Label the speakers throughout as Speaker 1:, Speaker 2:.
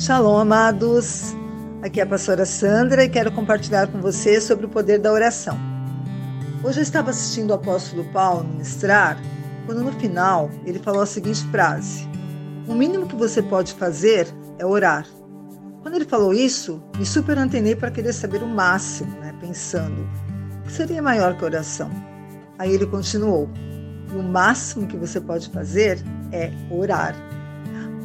Speaker 1: Shalom, amados. Aqui é a pastora Sandra e quero compartilhar com você sobre o poder da oração. Hoje eu estava assistindo o apóstolo Paulo ministrar, quando no final ele falou a seguinte frase: O mínimo que você pode fazer é orar. Quando ele falou isso, me super antenei para querer saber o máximo, né, pensando: o que seria maior que a oração? Aí ele continuou: e o máximo que você pode fazer é orar.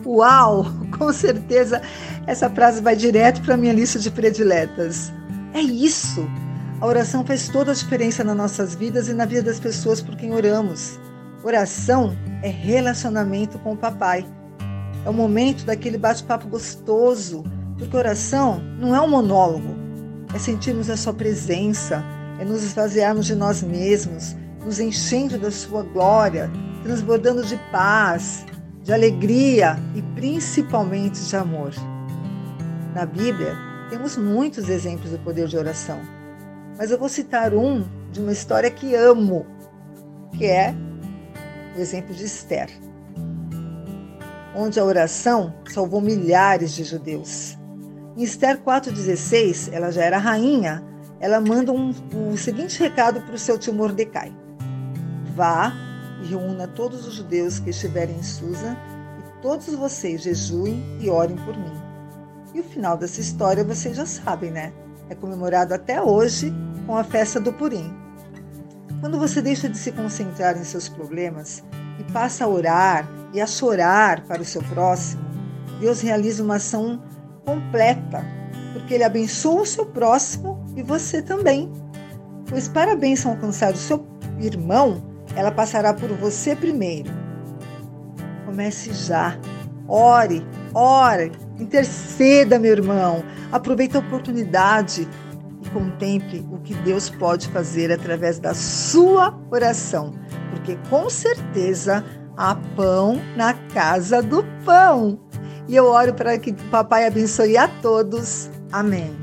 Speaker 1: Uau! Com certeza essa frase vai direto para a minha lista de prediletas. É isso! A oração faz toda a diferença nas nossas vidas e na vida das pessoas por quem oramos. Oração é relacionamento com o papai. É o momento daquele bate-papo gostoso, porque oração não é um monólogo, é sentirmos a sua presença, é nos esvaziarmos de nós mesmos, nos enchendo da sua glória, transbordando de paz, de alegria e principalmente de amor. Na Bíblia, temos muitos exemplos do poder de oração, mas eu vou citar um de uma história que amo, que é o exemplo de Esther, onde a oração salvou milhares de judeus. Em Esther 4,16, ela já era rainha, ela manda um, um seguinte recado para o seu tio Mordecai. Vá reúna todos os judeus que estiverem em Susa e todos vocês jejuem e orem por mim. E o final dessa história vocês já sabem, né? É comemorado até hoje com a festa do Purim. Quando você deixa de se concentrar em seus problemas e passa a orar e a chorar para o seu próximo, Deus realiza uma ação completa, porque Ele abençoa o seu próximo e você também. Pois para a bênção alcançar o seu irmão, ela passará por você primeiro. Comece já. Ore, ore, interceda, meu irmão. Aproveite a oportunidade e contemple o que Deus pode fazer através da sua oração, porque com certeza há pão na casa do pão. E eu oro para que o papai abençoe a todos. Amém.